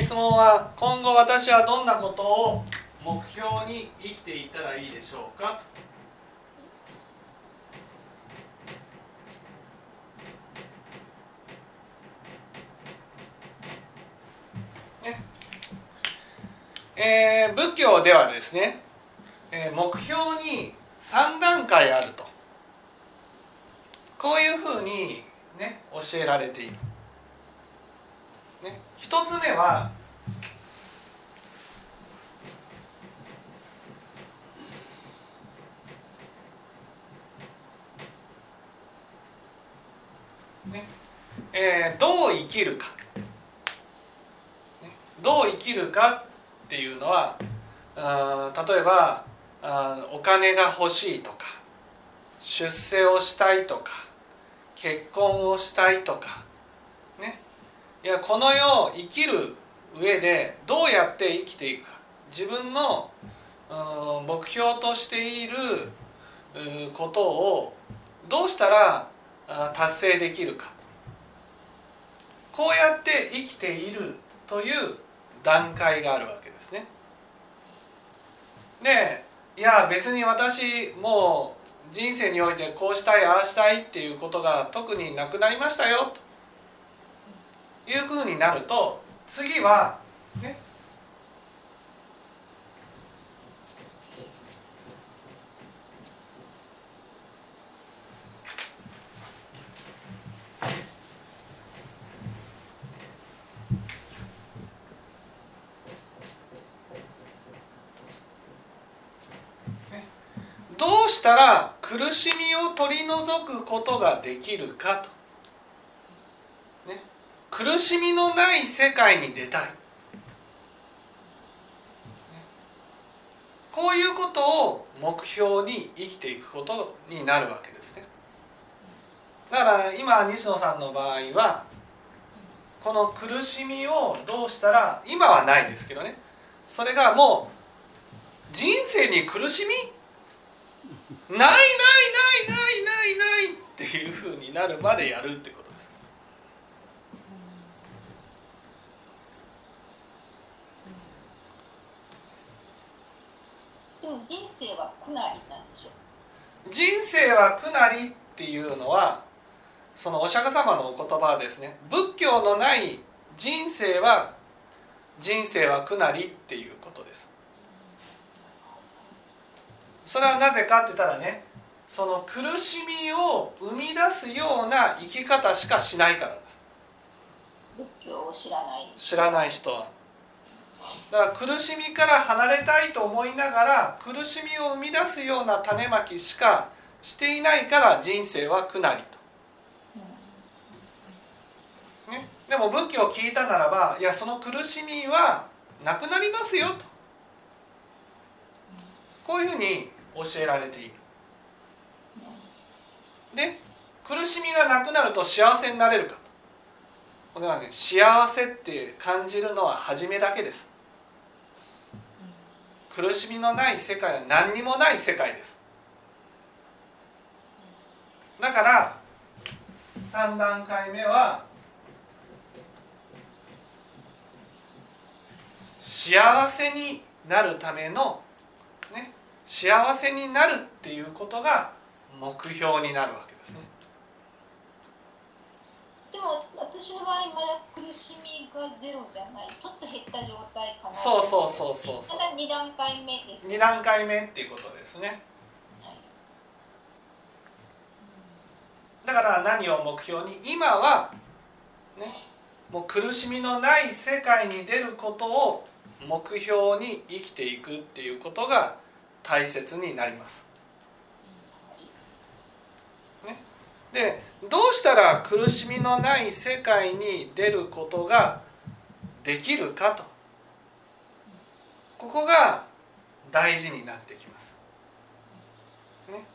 質問は今後私はどんなことを目標に生きていったらいいでしょうか？ね。えー、仏教ではですね、えー、目標に3段階あると。こういうふうにね教えられている。ね、一つ目はねえー、どう生きるか、どう生きるかっていうのはあ例えばあお金が欲しいとか出世をしたいとか結婚をしたいとかいやこの世を生きる上でどうやって生きていくか。自分の目標としていることをどうしたら達成できるか。こうやって生きているという段階があるわけですね。でいや別に私もう人生においてこうしたいああしたいっていうことが特になくなりましたよと。いうふうになると次はね。どうしたら苦しみを取り除くことができるかと、苦しみのない世界に出たい、こういうことを目標に生きていくことになるわけですね。だから今西野さんの場合はこの苦しみをどうしたら今はないですけどね。それがもう人生に苦しみ？ないないないないないないっていうふうになるまでやるってこと。でも人生は苦なりなんでしょ人生は苦なりっていうのはそのお釈迦様のお言葉ですね。仏教のない人生は人生は苦なりっていうことです。それはなぜかって言ったらねその苦しみを生み出すような生き方しかしないからです。仏教を知らない知らない人はだから苦しみから離れたいと思いながら苦しみを生み出すような種まきしかしていないから人生は苦なりと、ね、でも仏教を聞いたならばいやその苦しみはなくなりますよと。こういうふうに教えられている。で苦しみがなくなると幸せになれるかと。これはね幸せって感じるのは初めだけです。苦しみのない世界は何にもない世界です。だから3段階目は幸せになるためのね幸せになるっていうことが目標になるわけ。でも私の場合まだ苦しみがゼロじゃない。ちょっと減った状態かな。そうそうそうそうそう。まだ2段階目です、ね、2段階目っていうことですね、だから何を目標に今はねもう苦しみのない世界に出ることを目標に生きていくっていうことが大切になります。ね、でどうしたら苦しみのない世界に出ることができるかとここが大事になってきます。ね、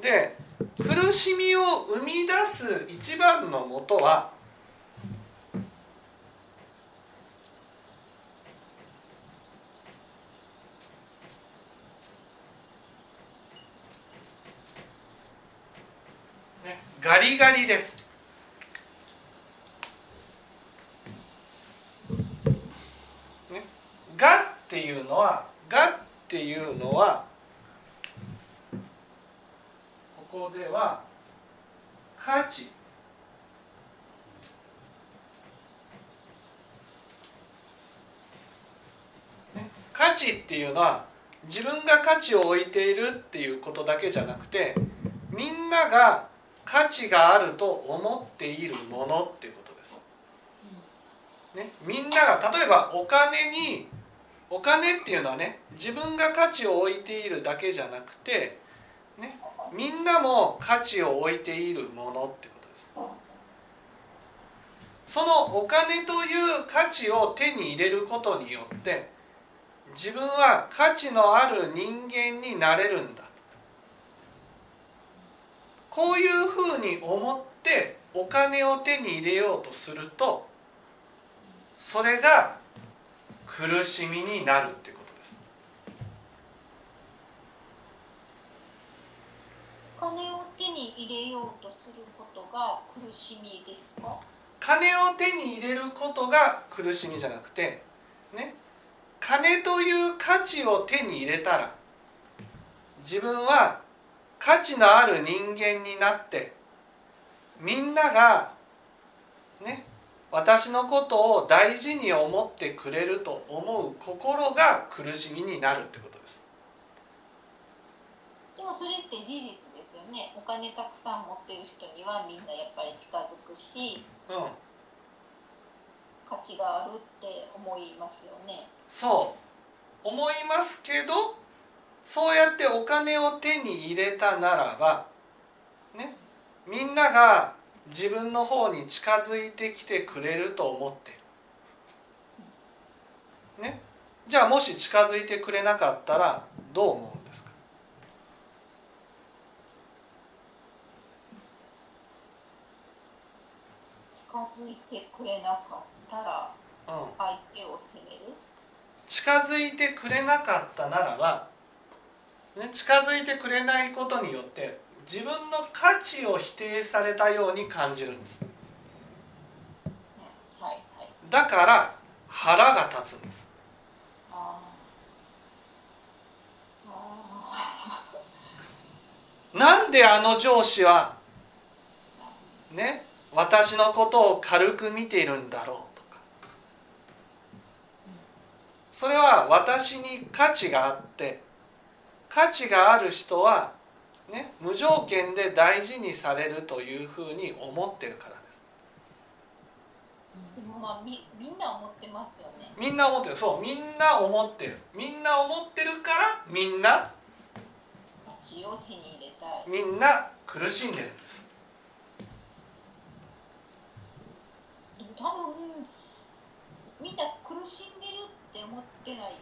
で苦しみを生み出す一番のもとはガリガリです。がっていうのは「が」っていうのはここでは価値。価値っていうのは自分が価値を置いているっていうことだけじゃなくてみんなが価値があると思っているものっていうことです。ね、みんなが例えばお金にお金っていうのはね自分が価値を置いているだけじゃなくて、ね、みんなも価値を置いているものってことです。そのお金という価値を手に入れることによって自分は価値のある人間になれるんだこういうふうに思ってお金を手に入れようとするとそれが苦しみになるってことです。お金を手に入れようとすることが苦しみですか？金を手に入れることが苦しみじゃなくてね金という価値を手に入れたら自分は価値のある人間になってみんながね私のことを大事に思ってくれると思う心が苦しみになるってことです。でもそれって事実ですよね。お金たくさん持ってる人にはみんなやっぱり近づくしうん。価値があるって思いますよね。そう。思いますけどそうやってお金を手に入れたならばねみんなが自分の方に近づいてきてくれると思っている。ねじゃあもし近づいてくれなかったらどう思うんですか？近づいてくれなかったらうん。相手を責める？近づいてくれなかったならば、ね、近づいてくれないことによって自分の価値を否定されたように感じるんです。はいはい。だから腹が立つんです。なんであの上司はね私のことを軽く見ているんだろうとか。それは私に価値があって価値がある人はね無条件で大事にされるというふうに思ってるからです。ーでもまあみみんな思ってますよね。みんな思ってる。そうみんな思ってる。みんな思ってるからみんな価値を手に入れたい。みんな苦しんでるんです。でも多分みんな苦しんでるって思ってない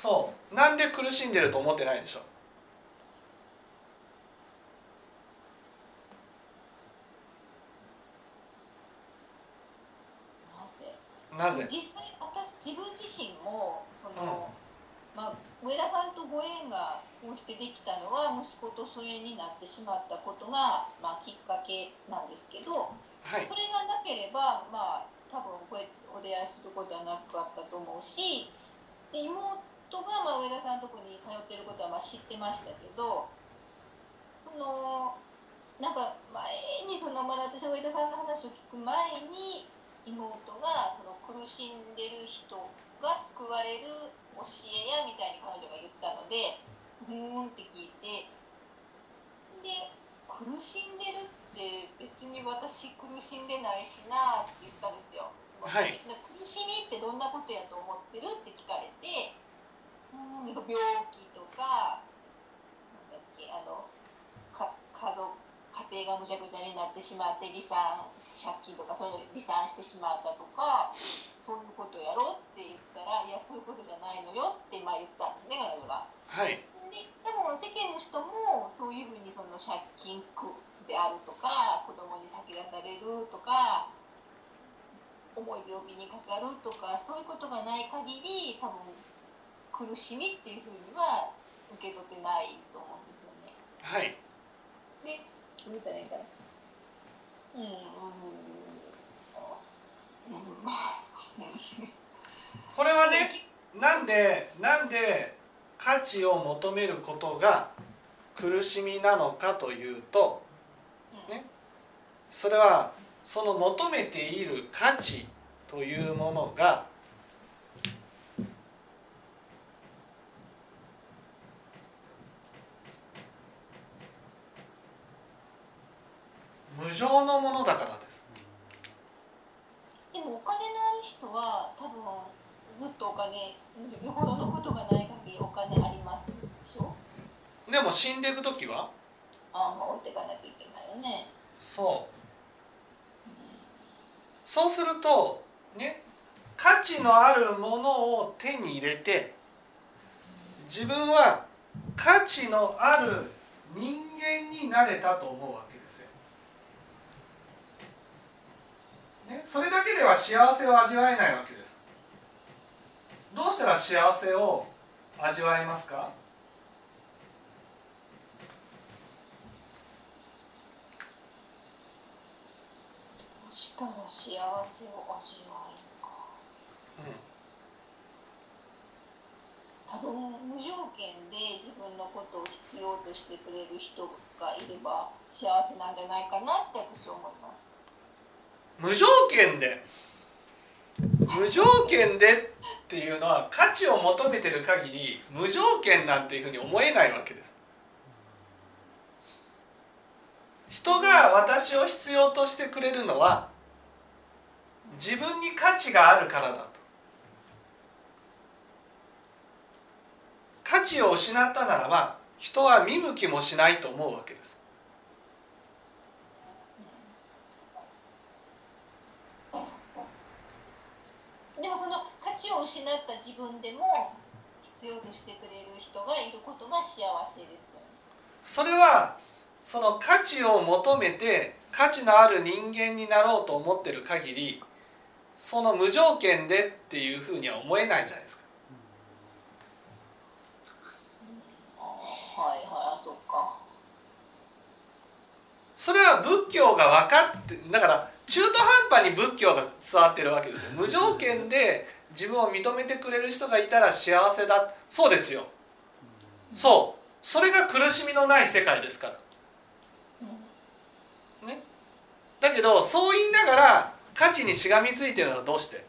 そう。なんで苦しんでると思ってないでしょ？なぜ？実際私自分自身もその、まあ、上田さんとご縁がこうしてできたのは息子と疎遠になってしまったことが、まあ、きっかけなんですけどはい。それがなければまあ多分こうやってお出会いすることはなかったと思うしで妹がまあ上田さんのとこに通ってることはまあ知ってましたけどそのなんか前にその、まあ、私が上田さんの話を聞く前に妹がその苦しんでる人が救われる教えやみたいに彼女が言ったのでふーんって聞いてで苦しんでるって別に私苦しんでないしなって言ったんですよ。はいで苦しみってどんなことやと思ってるって聞かれて病気とかなんだっけあのか家族家庭がむちゃくちゃになってしまって離散借金とかそういうの離散してしまったとかそういうことやろって言ったらいやそういうことじゃないのよってまあ言ったんですね彼女が。はいで多分世間の人もそういうふうにその借金苦であるとか子供に先立たれるとか重い病気にかかるとかそういうことがない限り多分苦しみっていうふうには受け取ってないと思うんですよね。はい。でどう言ったら。いいんだろう。うんうんうん。うん。これはねなんでなんで価値を求めることが苦しみなのかというとね。それはその求めている価値というものが無常のものだからです。でもお金のある人は多分ずっとお金よほどのことがない限りお金ありますでしょ？でも死んでいく時は？あまあ置いていかなきゃいけないよね。そう。そうするとね価値のあるものを手に入れて自分は価値のある人間になれたと思うわけですよ。ね、それだけでは幸せを味わえないわけです。どうしたら幸せを味わえますか？たら幸せを味わえるか。多分無条件で自分のことを必要としてくれる人がいれば幸せなんじゃないかなって私は思います無条件で無条件でっていうのは価値を求めてる限り無条件なんていうふうに思えないわけです。人が私を必要としてくれるのは自分に価値があるからだと。価値を失ったならば人は見向きもしないと思うわけです。でもその価値を失った自分でも必要としてくれる人がいることが幸せですよね。それはその価値を求めて価値のある人間になろうと思ってる限りその無条件でっていうふうには思えないじゃないですか。はいはいあそっか。それは仏教が分かってだから中途半端に仏教が伝わってるわけですよ。無条件で自分を認めてくれる人がいたら幸せだ。そうですよ。そう。それが苦しみのない世界ですから。ね。だけどそう言いながら価値にしがみついてるのはどうして？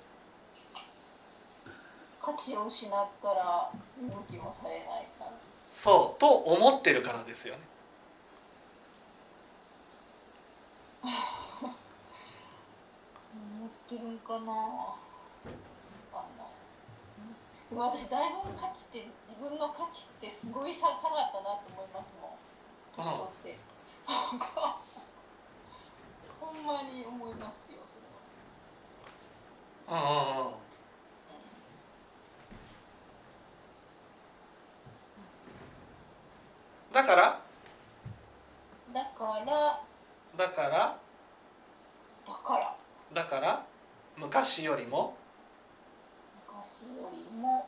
価値を失ったら見向きもされないから。そう。と思ってるからですよね思ってるんかなわかんないでも私だいぶ価値って自分の価値ってすごい差差があったなと思いますもん。年取って。ほんまに思いますよそれは。うんうんうん。だから？だから。だから？だから。だから？昔よりも。昔よりも。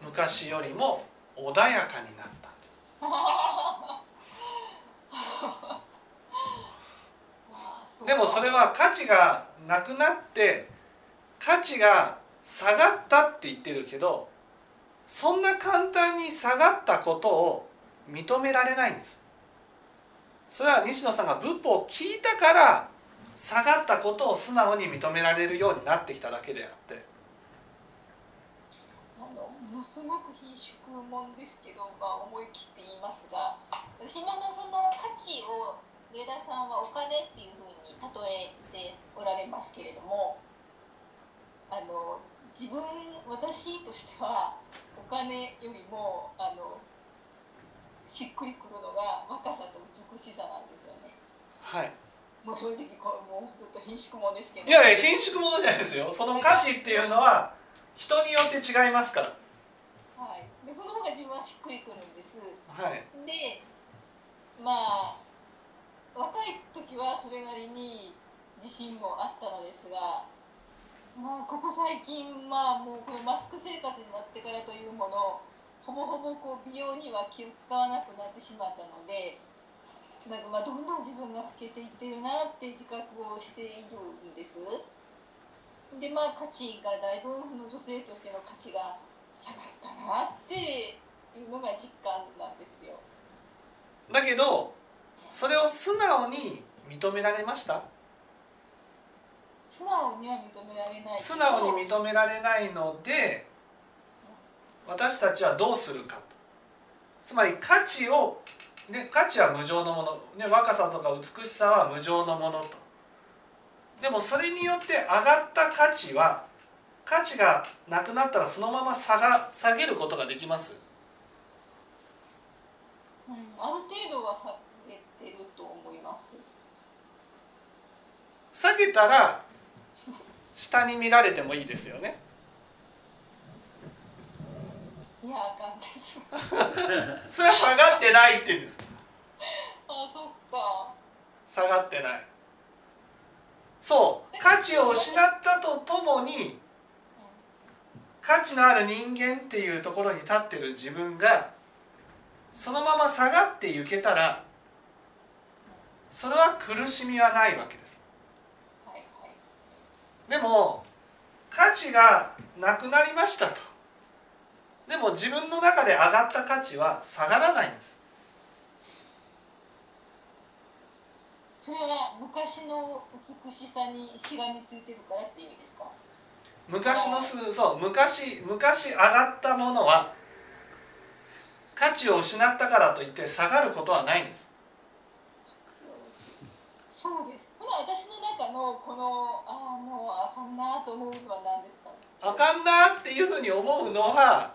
昔よりも穏やかになった。んですでもそれは価値がなくなって価値が下がったって言ってるけどそんな簡単に下がったことを認められないんですそれは西野さんが仏法を聞いたから下がったことを素直に認められるようになってきただけであって。あのものすごく貧縮もんですけど、まあ、思い切って言いますが私今のその価値を上田さんはお金っていうふうに例えておられますけれどもあの自分私としてはお金よりもあのしっくりくるのが若さと美しさなんですよね。はい。もう正直こうもうずっと貧縮もんですけど。いやいや貧縮ものじゃないですよ。その価値っていうのは人によって違いますから。はい、でその方が自分はしっくりくるんです。はい。でまあ若い時はそれなりに自信もあったのですが、まあ、ここ最近まあもうこのマスク生活になってからというものほぼほぼこう美容には気を使わなくなってしまったのでなんかまあどんどん自分が老けていってるなって自覚をしているんです。でまあ価値がだいぶの女性としての価値が下がったなっていうのが実感なんですよ。だけどそれを素直に認められました？素直には認められない素直に認められないので私たちはどうするかと。つまり価値を、ね、価値は無常のもの、ね、若さとか美しさは無常のものと。でもそれによって上がった価値は価値がなくなったらそのまま下が下げることができます。うん、ある程度は下げてると思います。下げたら下に見られてもいいですよねいやあかんです。それは下がってないって言うんですあそっか。下がってないそう価値を失ったとともに価値のある人間っていうところに立ってる自分がそのまま下がっていけたらそれは苦しみはないわけです。でも価値がなくなりましたとでも自分の中で上がった価値は下がらないんですそれは昔の美しさにしがみついてるからっていう意味ですか？昔のすそう昔昔上がったものは価値を失ったからといって下がることはないんですそうです。ほな私の中のこのああもうあかんなと思うのは何ですか？あかんなっていうふうに思うのは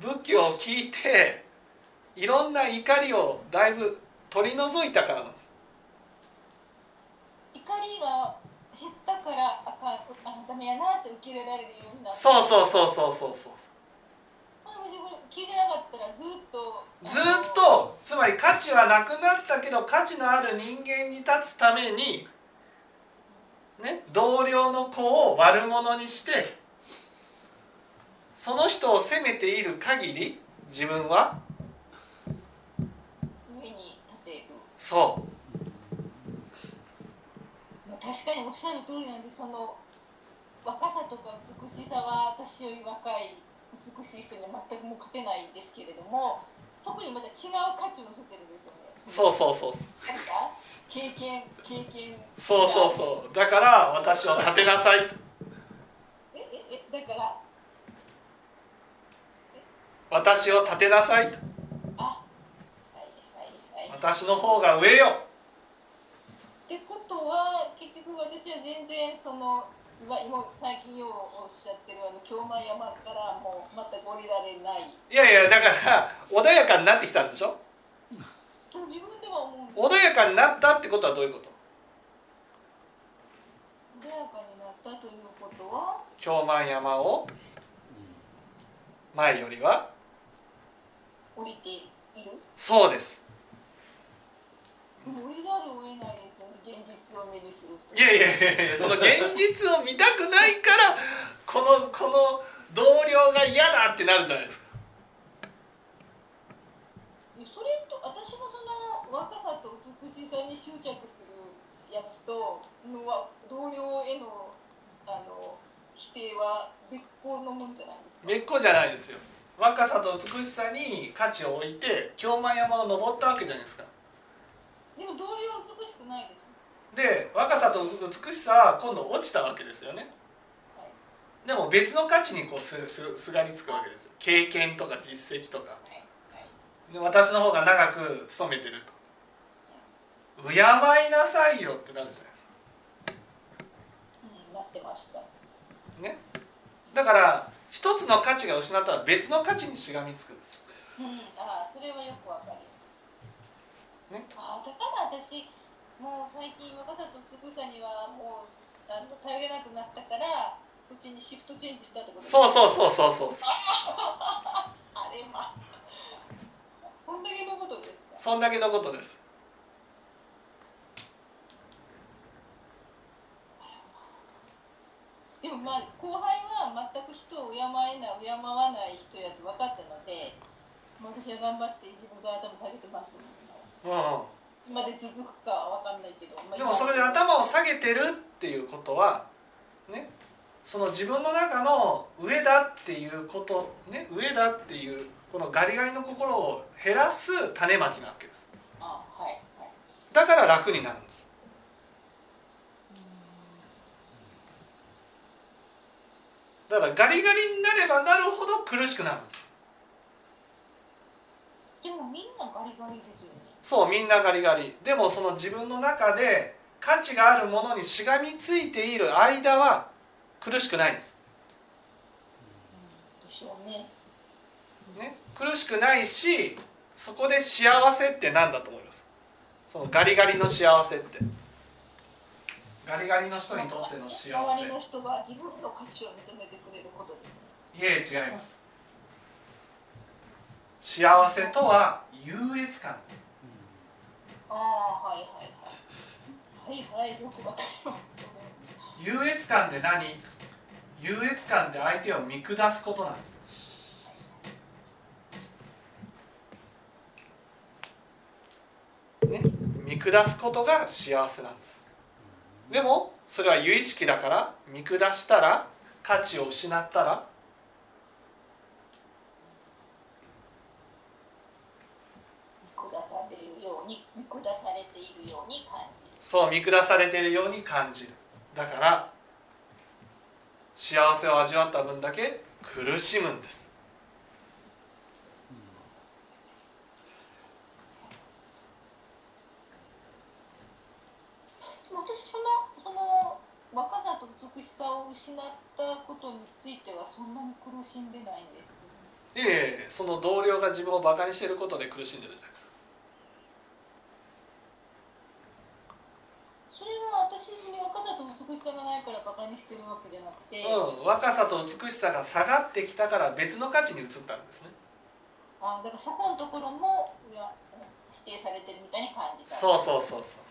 仏教を聞いていろんな怒りをだいぶ取り除いたからなんです怒りが減ったからあかんあダメやなって受け入れられるようになった。そうそうそうそうそうそう。聞いてなかったらずっと。ずっとつまり価値はなくなったけど価値のある人間に立つためにね同僚の子を悪者にしてその人を責めている限り自分は？上に立てる。そまあ確かにおっしゃる通りなんでその若さとか美しさは私より若い美しい人には全くもう勝てないんですけれどもそこにまた違う価値を乗せてるんですよね。うそうそうそう。経験経験。そうそうそう。だから私を立てなさいと。えええだから私を立てなさいと。あ。はいはいはい。私の方が上よ。ってことは結局私は全然その今今最近ようおっしゃってるあの京満山からもうまた降りられない。いやいやだから穏やかになってきたんでしょ？と自分では思う。穏やかになったってことはどういうこと？穏やかになったということは？京満山を前よりは？降りている？そうです。降りざるを得ないですよね現実を目にすると。いやいやいやいやその現実を見たくないからこのこの同僚が嫌だってなるじゃないですか。それと私のその若さと美しさに執着するやつとのは同僚へのあの否定は別個のもんじゃないですか。別個じゃないですよ若さと美しさに価値を置いて京満山を登ったわけじゃないですか。でも同僚は美しくないです。よで若さと美しさは今度落ちたわけですよね。はい。でも別の価値にこうすすすがりつくわけですよ。経験とか実績とか。はい。はい。で私の方が長く勤めてると。敬いなさいよってなるじゃないですか。うん、なってました。ね。だから一つの価値が失ったら別の価値にしがみつくんですうん、ああ、それはよくわかる。ねああ、だから私、もう最近若さとつぶさにはもうあの頼れなくなったから、そっちにシフトチェンジしたってことそうう。そうそうそうそう あれま。そんだけのことですか？そんだけのことですでもまあ後輩は全く人を敬えない敬わない人やと分かったので、まあ、私は頑張って自分が頭下げてますけどういつまで続くかは分かんないけど、まあでもそれで頭を下げてるっていうことはねその自分の中の上だっていうことね上だっていうこのガリガリの心を減らす種まきなわけです。あはいはいだから楽になるんです。だからガリガリになればなるほど苦しくなるんです。でもみんなガリガリですよね。そうみんなガリガリ。でもその自分の中で価値があるものにしがみついている間は苦しくないんです、でしょうね。ね、苦しくないしそこで幸せって何だと思います？そのガリガリの幸せって。ガリガリの人にとっての幸周りのせ人が自分の価値を認めてくれることですね。いえ違います幸せとは優越感。ああはいはいはい。はいはいよくわかります。優越感で何？優越感で相手を見下すことなんです。ね。見下すことが幸せなんです。でもそれは有意識だから見下したら価値を失ったら見下されるように見下されているように感じるそう見下されているように感じる。だから幸せを味わった分だけ苦しむんです。私そのその若さと美しさを失ったことについてはそんなに苦しんでないんですけど、ね、ええその同僚が自分をバカにしていることで苦しんでるじゃないですかそれは私に若さと美しさがないからバカにしてるわけじゃなくて、うん、若さと美しさが下がってきたから別の価値に移ったんですね。あだからそこのところも否定されてるみたいに感じた。そうそうそうそう。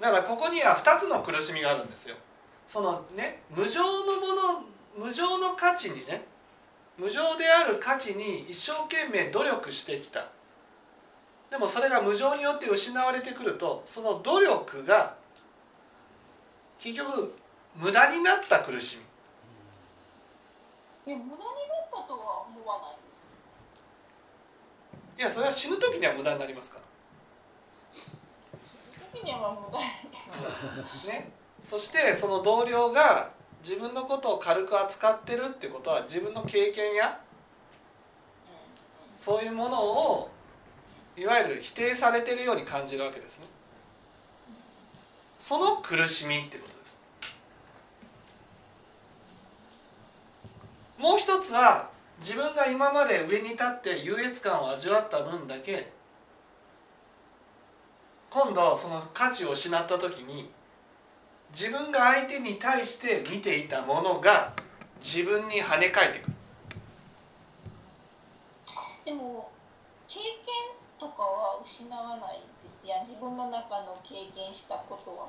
だからここには2つの苦しみがあるん。ですよそのね無常のもの無常の価値にね無常である価値に一生懸命努力してきた。でもそれが無常によって失われてくるとその努力が結局無駄になった苦しみ。いや無駄になったとは思わないんですいやそれは死ぬ時には無駄になりますか時には無駄 ね、そしてその同僚が自分のことを軽く扱ってるってことは自分の経験やそういうものをいわゆる否定されてるように感じるわけですね。その苦しみってことです。もう一つは自分が今まで上に立って優越感を味わった分だけ今度その価値を失った時に自分が相手に対して見ていたものが自分に跳ね返ってくる。でも経験とかは失わないですやん。自分の中の経験したことは。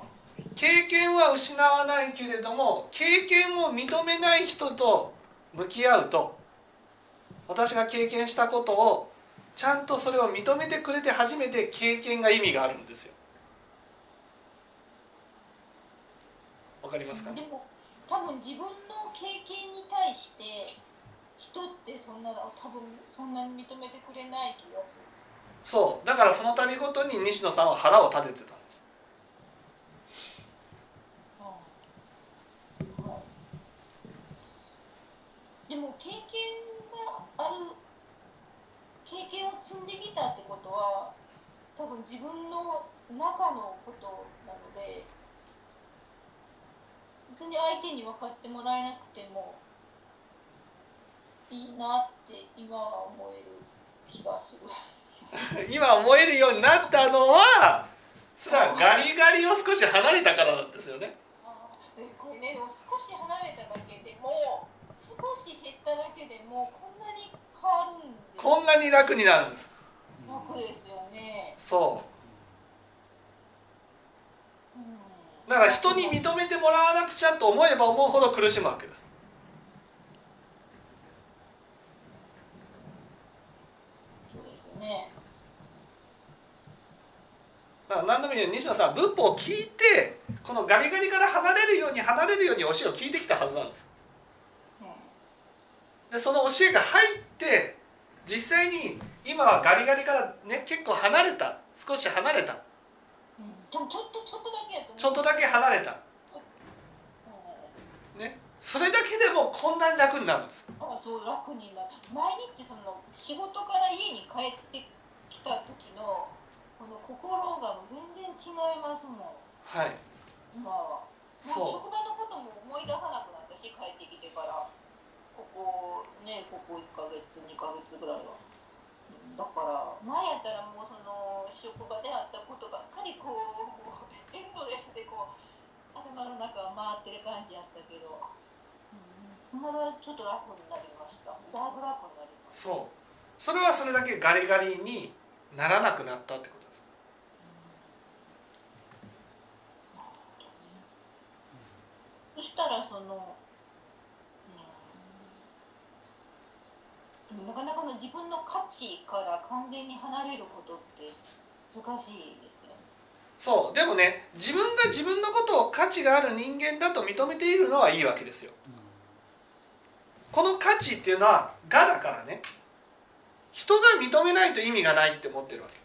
経験は失わないけれども経験を認めない人と向き合うと私が経験したことをちゃんとそれを認めてくれて初めて経験が意味があるんですよかりますか？でも多分自分の経験に対して人ってそんな多分そんなに認めてくれない気がする。そう。だからその度ごとに西野さんは腹を立ててたんです。でも経験がある経験を積んできたってことは多分自分の中のことなので別に相手に分かってもらえなくてもいいなって今は思える気がする。今思えるようになったのはそれはガリガリを少し離れたからなんですよね。でこれねでも少し離れただけでも少し減っただけでもこんなに変わるんですこんなに楽になるんです。楽ですよね、そううん、だから人に認めてもらわなくちゃと思えば思うほど苦しむわけです。そうですよね。だから何度も言うように西野さんは仏法を聞いてこのガリガリから離れるように離れるように教えを聞いてきたはずなんです。うんでその教えが入って実際に今はガリガリからね結構離れた少し離れたうんでもちょっとちょっとだけやと思う。ちょっとだけ離れた。うんね。それだけでもこんなに楽になるんです。あそう楽になる。毎日その仕事から家に帰ってきた時のこの心がもう全然違いますもん。はい。今は。もう職場のことも思い出さなくなったし帰ってきてから。ここねここ1ヶ月2ヶ月ぐらいは。うんだから前やったらもうその職場であったことばっかりこうもうエンドレスでこう頭の中が回ってる感じやったけど、うん、まだちょっと楽になりました。だいぶ楽になりました。そう。それはそれだけガリガリにならなくなったってことです。なるほどね。そしたらその、うん、でもなかなかの自分の価値から完全に離れることって難しいですよね。そうでもね自分が自分のことを価値がある人間だと認めているのはいいわけですよ。この価値っていうのは「が」だからね。人が認めないと意味がないって思ってるわけ。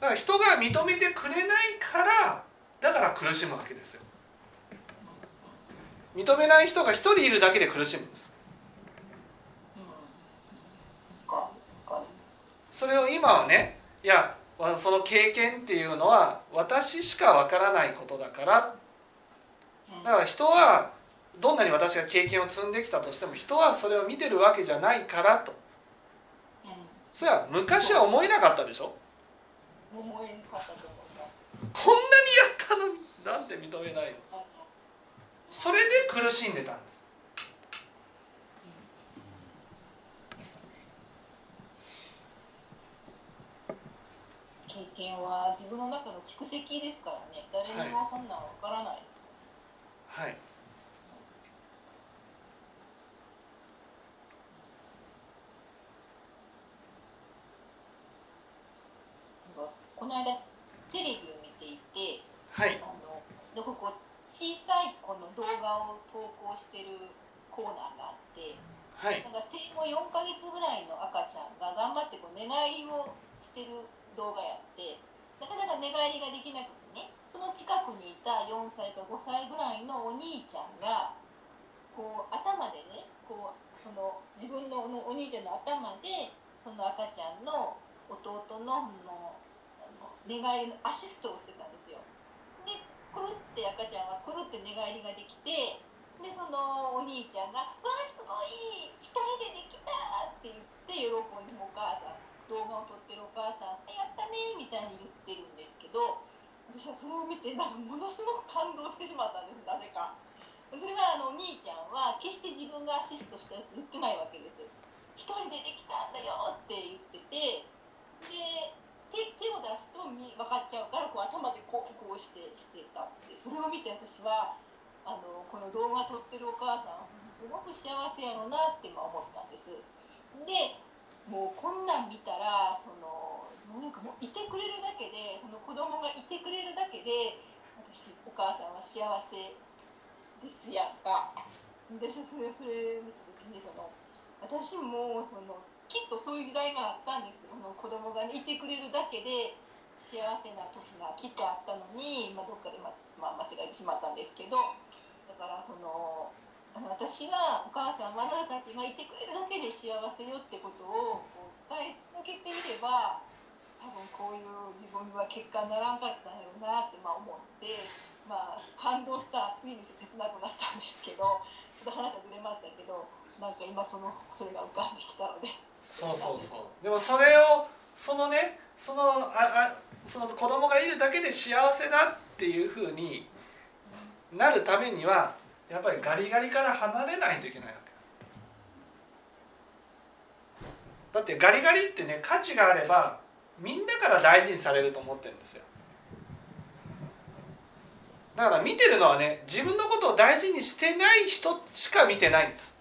だから人が認めてくれないからだから苦しむわけですよ認めない人が一人いるだけで苦しむんです。それを今はねいやわその経験っていうのは私しかわからないことだから。うんだから人はどんなに私が経験を積んできたとしても人はそれを見てるわけじゃないからと。うそれは昔は思えなかったでしょ？こんなにやったのになんで認めないの？それで苦しんでたんです。経験は自分の中の蓄積ですからね。誰にもそんなんわからないですよ、はい。なんかこの間テレビを見ていてはい。あのなんかこう小さい子の動画を投稿してるコーナーがあってはいなんか生後4ヶ月ぐらいの赤ちゃんが頑張ってこう寝返りをしてる動画やってなかなか寝返りができなくてねその近くにいた4歳か5歳ぐらいのお兄ちゃんがこう頭でねこうその自分のおお兄ちゃんの頭でその赤ちゃんの弟ののあの寝返りのアシストをしてたんですよ。くるって赤ちゃんはくるって寝返りができてでそのお兄ちゃんが「わあすごい一人でできた!」って言って喜んでお母さん動画を撮ってるお母さん「やったね!」みたいに言ってるんですけど私はそれを見てなんかものすごく感動してしまったんですなぜか。それはあのお兄ちゃんは決して自分がアシストして言ってないわけです。一人でできたんだよって言っててで手手を出すとみ分かっちゃうからこう頭でこうこうしてしてたってそれを見て私はあのこの動画撮ってるお母さんすごく幸せやろうなって思ったんです。でもうこんなん見たらそのどういうかもういてくれるだけでその子供がいてくれるだけで私お母さんは幸せですやんか。私それそれ見た時にその私もそのきっとそういう時代があったんです。あの子供が、いてくれるだけで幸せな時がきっとあったのに、まあ、どっかでま、まあ、間違えてしまったんですけどだからそのあの私はお母さんあなたたちがいてくれるだけで幸せよってことをこう伝え続けていれば多分こういう自分は結果にならんかったんやろうなってまあ思って、まあ、感動したら次に切なくなったんですけどちょっと話はずれましたけどなんか今そのそれが浮かんできたので。そうそうそう。でもそれをそのねそのああその子供がいるだけで幸せだっていうふうになるためにはやっぱりガリガリから離れないといけないわけです。だってガリガリってね価値があればみんなから大事にされると思ってるんですよ。だから見てるのはね自分のことを大事にしてない人しか見てないんです。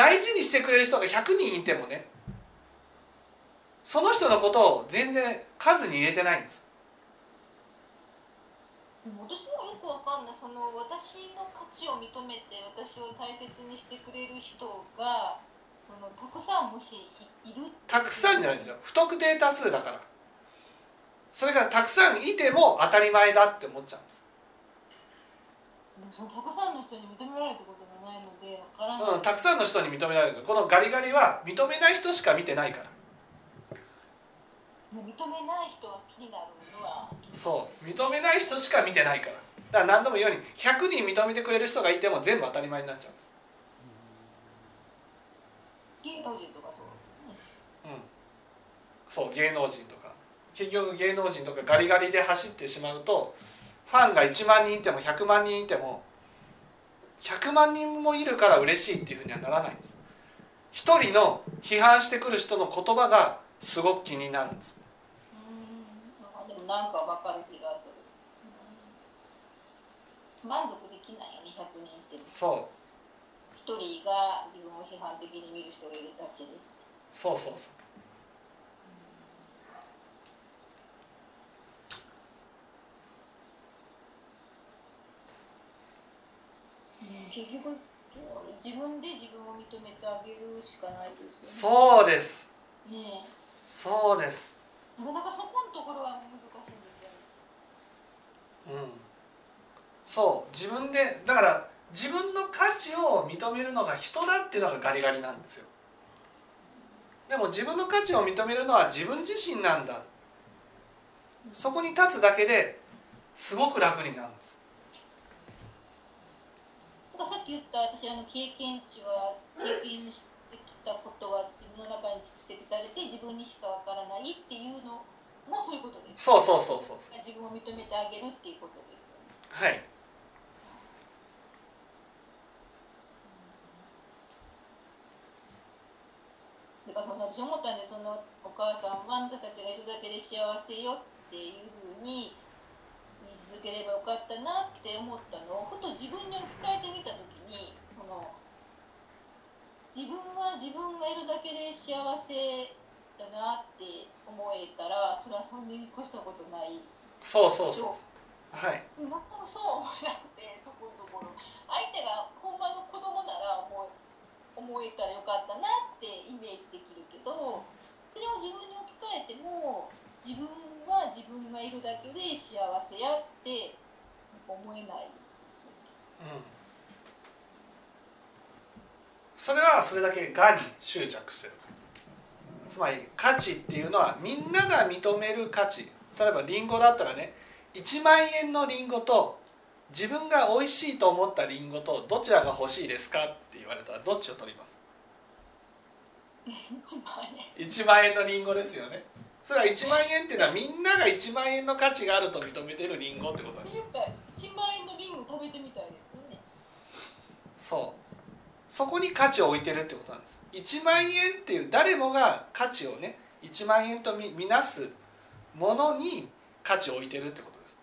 大事にしてくれる人が100人いてもねその人のことを全然数に入れてないんです。でも私もよくわかんない。その私の価値を認めて私を大切にしてくれる人がそのたくさんもしいいるたくさんじゃないですよ。不特定多数だから。それがたくさんいても当たり前だって思っちゃうんです、そのたくさんの人に認められたこないのでわからない、うん、たくさんの人に認められる。このガリガリは認めない人しか見てないから。認めない人が気になるのはそう。認めない人しか見てないから。だから何度も言うように100人認めてくれる人がいても全部当たり前になっちゃうんです。芸能人とかそう。うん。そう芸能人とか。結局芸能人とかガリガリで走ってしまうとファンが1万人いても100万人いても100万人もいるから嬉しいっていうふうにはならないんです。一人の批判してくる人の言葉がすごく気になるんです。でもなんかわかる気がする、うん。満足できないよね100人って。そ一人が自分を批判的に見る人がいるだけで。うそうそうそう結局自分で自分を認めてあげるしかないですよそうです。ねねそうです。えなかなかそこのところは難しいんですよね。うん。そう。自分でだから自分の価値を認めるのが人だっていうのがガリガリなんですよ。でも自分の価値を認めるのは自分自身なんだ。そこに立つだけですごく楽になるんです。だからさっき言った私あの経験値は経験してきたことは自分の中に蓄積されて自分にしかわからないっていうのもそういうことですそうそうそうそうそう。自分を認めてあげるっていうことですよね。はい。だからその私思ったんでそのお母さんはあなたたちがいるだけで幸せよっていうふうに続ければよかったなって思ったのをふと自分に置き換えてみた時にその自分は自分がいるだけで幸せだなって思えたらそれはそんなに越したことないそうそうそう。はい。全くそう思えなくてそこのところ。相手がほんまの子供なら思えたらよかったなってイメージできるけどそれを自分に置き換えても自分は自分がいるだけで幸せやって思えないですよね。うん。それはそれだけがに執着してる。つまり価値っていうのはみんなが認める価値。例えばリンゴだったらね1万円のリンゴと自分が美味しいと思ったリンゴとどちらが欲しいですかって言われたらどっちを取ります？一万円。1万円のリンゴですよねそれは1万円っていうのはみんなが1万円の価値があると認めてるリンゴってことなんですっていうか1万円のリンゴ食べてみたいですよね。そう。そこに価値を置いてるってことなんです。1万円っていう誰もが価値をね1万円とみみなすものに価値を置いてるってことです。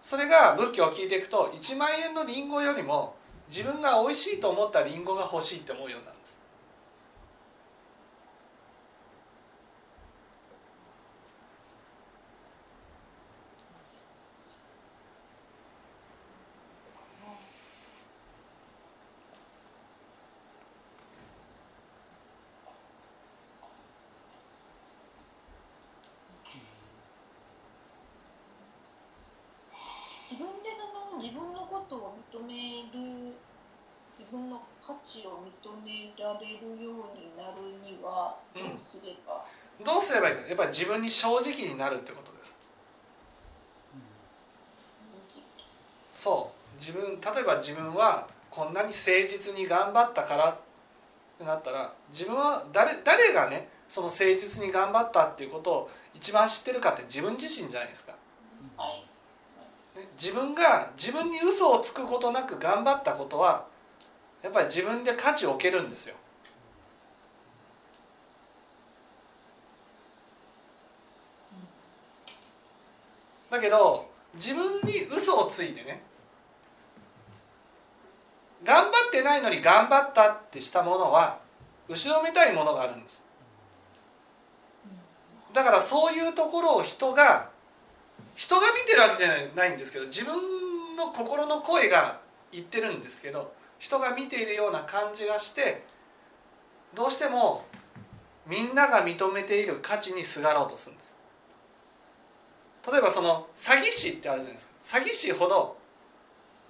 それが仏教を聞いていくと1万円のリンゴよりも自分が美味しいと思ったリンゴが欲しいって思うようになるんです自分でその自分のことを認める自分の価値を認められるようになるにはどうすれば、どうすればいいかやっぱり自分に正直になるってことですそう。自分例えば自分はこんなに誠実に頑張ったからってなったら自分は誰誰がねその誠実に頑張ったっていうことを一番知ってるかって自分自身じゃないですか、はい。ね自分が自分に嘘をつくことなく頑張ったことはやっぱり自分で価値を置けるんですよ。だけど自分に嘘をついてね頑張ってないのに頑張ったってしたものは後ろめたいものがあるんです。だからそういうところを人が人が見てるわけじゃないんですけど自分の心の声が言ってるんですけど人が見ているような感じがしてどうしてもみんなが認めている価値にすがろうとするんです。例えばその詐欺師ってあるじゃないですか。詐欺師ほど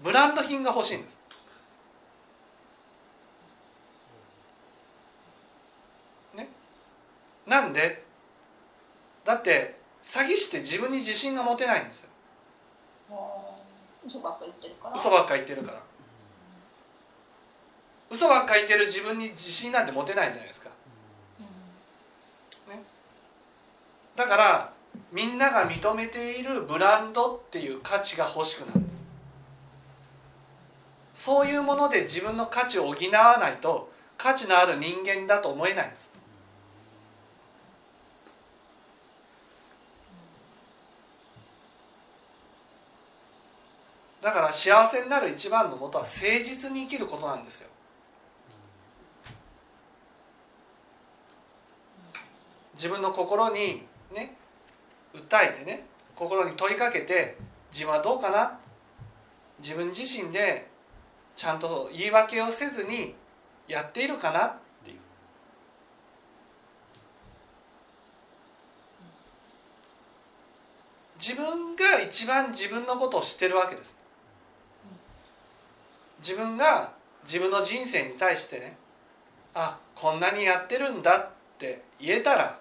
ブランド品が欲しいんです。ね。なんでだって詐欺師って自分に自信が持てないんですよ。嘘ばっか言ってるから。嘘ばっか言ってるから嘘ばっか言ってる自分に自信なんて持てないじゃないですか。だからみんなが認めているブランドっていう価値が欲しくなるんです。そういうもので自分の価値を補わないと価値のある人間だと思えないんです。だから幸せになる一番のもとは誠実に生きることなんですよ。自分の心にね訴えてね心に問いかけて自分はどうかな？自分自身でちゃんと言い訳をせずにやっているかな？っていう。自分が一番自分のことを知ってるわけです。自分が自分の人生に対してねあこんなにやってるんだって言えたら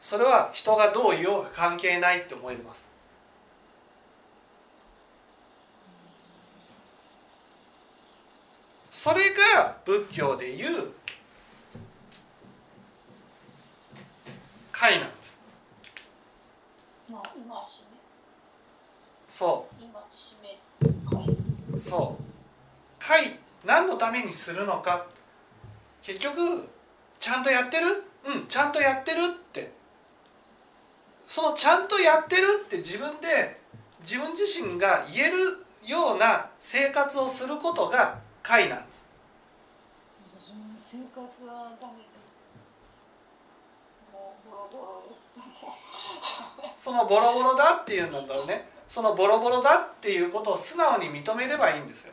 それは人がどう言おうか関係ないって思います。それが仏教でいう戒なんです。そう。そう。会何のためにするのか。結局ちゃんとやってる？うんちゃんとやってるってそのちゃんとやってるって自分で自分自身が言えるような生活をすることが会なんです。生活はダメです。もうボロボロです。そのボロボロだっていうんだったらねそのボロボロだっていうことを素直に認めればいいんですよ。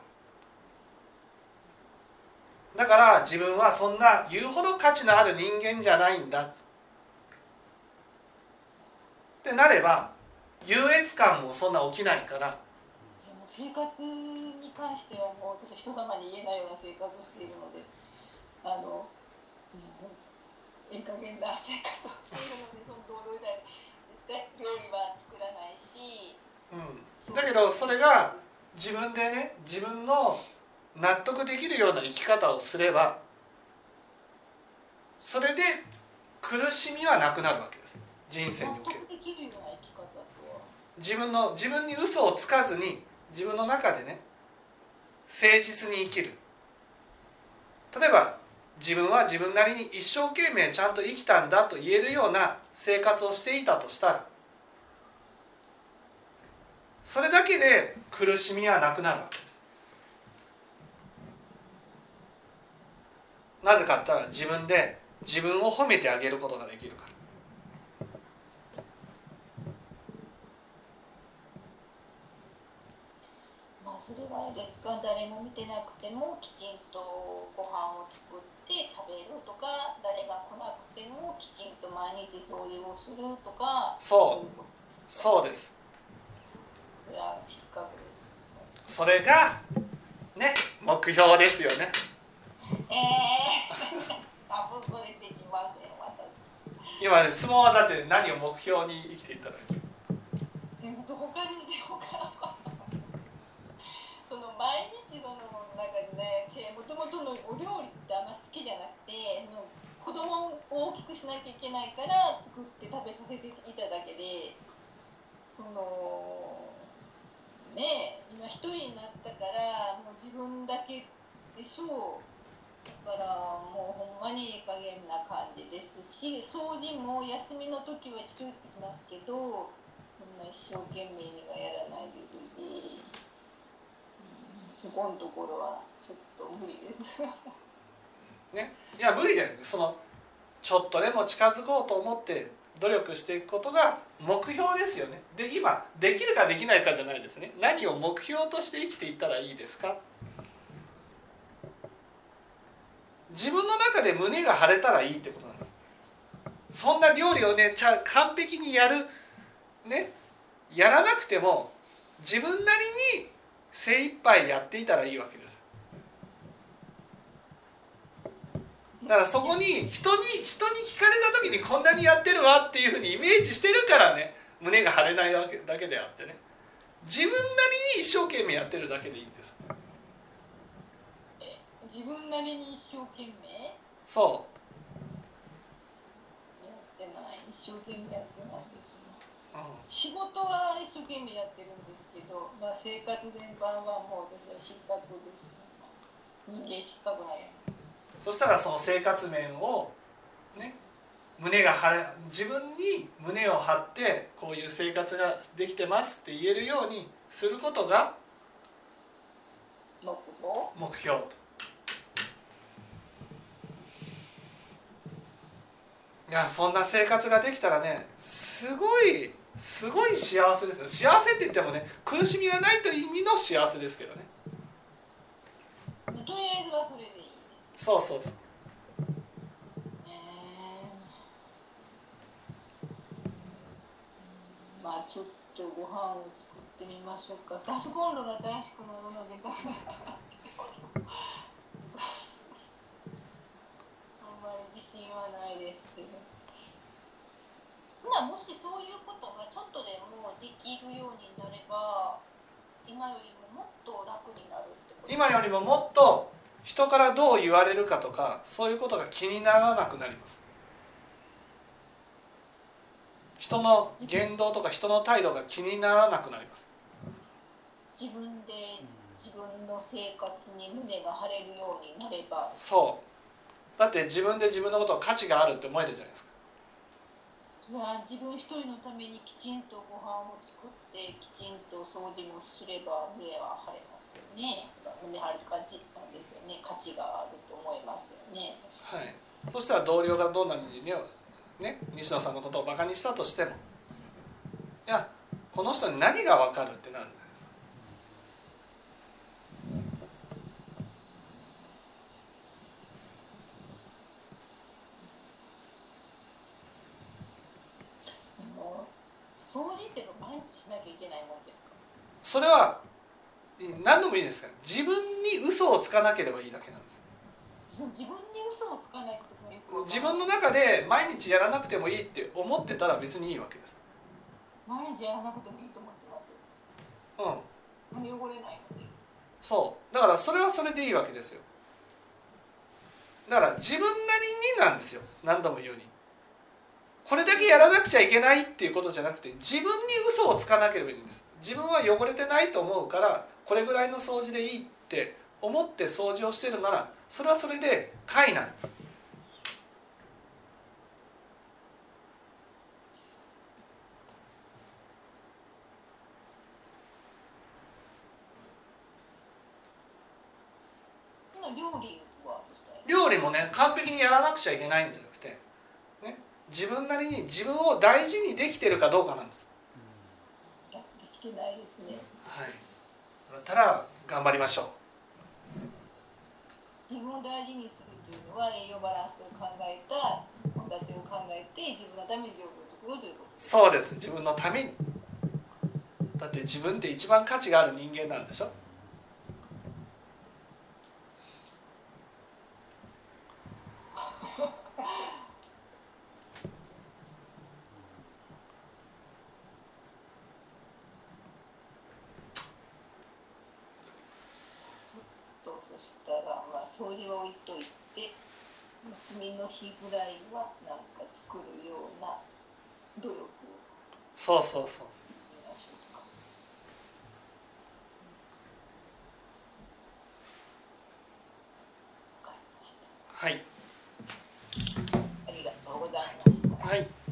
だから自分はそんな言うほど価値のある人間じゃないんだってなれば優越感もそんな起きないから。いやもう生活に関してはもう私は人様に言えないような生活をしているのであの、うん、ええ加減な生活をしているので本当驚いたりですか？料理は作らないし。うん、だけどそれが自分でね自分の納得できるような生き方をすればそれで苦しみはなくなるわけです人生における。自分の自分に嘘をつかずに自分の中でね誠実に生きる。例えば自分は自分なりに一生懸命ちゃんと生きたんだと言えるような生活をしていたとしたらそれだけで苦しみはなくなるわけです。なぜかったら自分で自分を褒めてあげることができるからまあそれはあれですか？誰も見てなくてもきちんとご飯を作って食べるとか誰が来なくてもきちんと毎日掃除をするとかそう。うそうです。それは失格です。それがね目標ですよね。ええー、今質問はだって何を目標に生きていただいてえっと他にして他のことその毎日その中でねもともとのお料理ってあんま好きじゃなくて子供を大きくしなきゃいけないから作って食べさせていただけでそのね今一人になったからもう自分だけでしょう。だからもうほんまにいい加減な感じですし掃除も休みの時はちょっとしますけどそんな一生懸命にはやらないですし、そこのところはちょっと無理です。ね。いや無理じゃないそのちょっとでも近づこうと思って努力していくことが目標ですよね。で今できるかできないかじゃないですね。何を目標として生きていったらいいですか？自分の中で胸が張れたらいいってことなんです。そんな料理をねちゃ完璧にやるねやらなくても自分なりに精一杯やっていたらいいわけです。だからそこに人に人に聞かれた時にこんなにやってるわっていうふうにイメージしてるからね胸が張れないわけだけであってね。自分なりに一生懸命やってるだけでいいんです。え自分なりに一生懸命？そやってない。一生懸命やってないです仕事は一生懸命やってるんですけど、まあ、生活全般はもう私は失格です、ね、人間失格なんや。そしたらその生活面をね胸が張れ自分に胸を張ってこういう生活ができてますって言えるようにすることが目標？目標。といやそんな生活ができたらねすごいすごい幸せですよ。幸せって言ってもね苦しみがないという意味の幸せですけどね。とりあえずはそれでいいですそうそうそう。ねまあちょっとご飯を作ってみましょうか。ガスコンロが新しくなるのでガスだった。らあんまり自信はないですけどまあもしそういうことがちょっとでもできるようになれば今よりももっと楽になるってこと。今よりももっと人からどう言われるかとかそういうことが気にならなくなります。人の言動とか人の態度が気にならなくなります。自分で自分の生活に胸が張れるようになれば。そう。だって自分で自分のことを価値があるって思えるじゃないですかそれは自分一人のためにきちんとご飯を作ってきちんと掃除もすれば胸は張れますよね。胸張るとかじなんですよね。価値があると思いますよね。はい。そしたら同僚がどんなにねね西野さんのことをバカにしたとしてもいやこの人に何が分かるってなる。んだすにあの掃除っていうのは毎日しなきゃいけないもんですかそれは何でもいいですから自分に嘘をつかなければいいだけなんです。自分に嘘をつかないことがよく自分の中で毎日やらなくてもいいって思ってたら別にいいわけです。毎日やらなくてもいいと思ってます。うん。汚れないので。そう。だからそれはそれでいいわけですよ。だから自分なりになんですよ。何度も言うように。これだけやらなくちゃいけないっていうことじゃなくて自分に嘘をつかなければいいんです自分は汚れてないと思うからこれぐらいの掃除でいいって思って掃除をしてるならそれはそれで快なんです。料理もね完璧にやらなくちゃいけないんじゃなくて、ね、自分なりに自分を大事にできてるかどうかなんですないですね。はい。だったら頑張りましょう。自分を大事にするというのは栄養バランスを考えた献立を考えて自分のために料理を作るということ。そうです。自分のために。だって自分って一番価値がある人間なんでしょら、まあ、掃除を置いといて休みの日ぐらいはなんか作るような努力をそうそうそう。はい。ありがとうございました。はい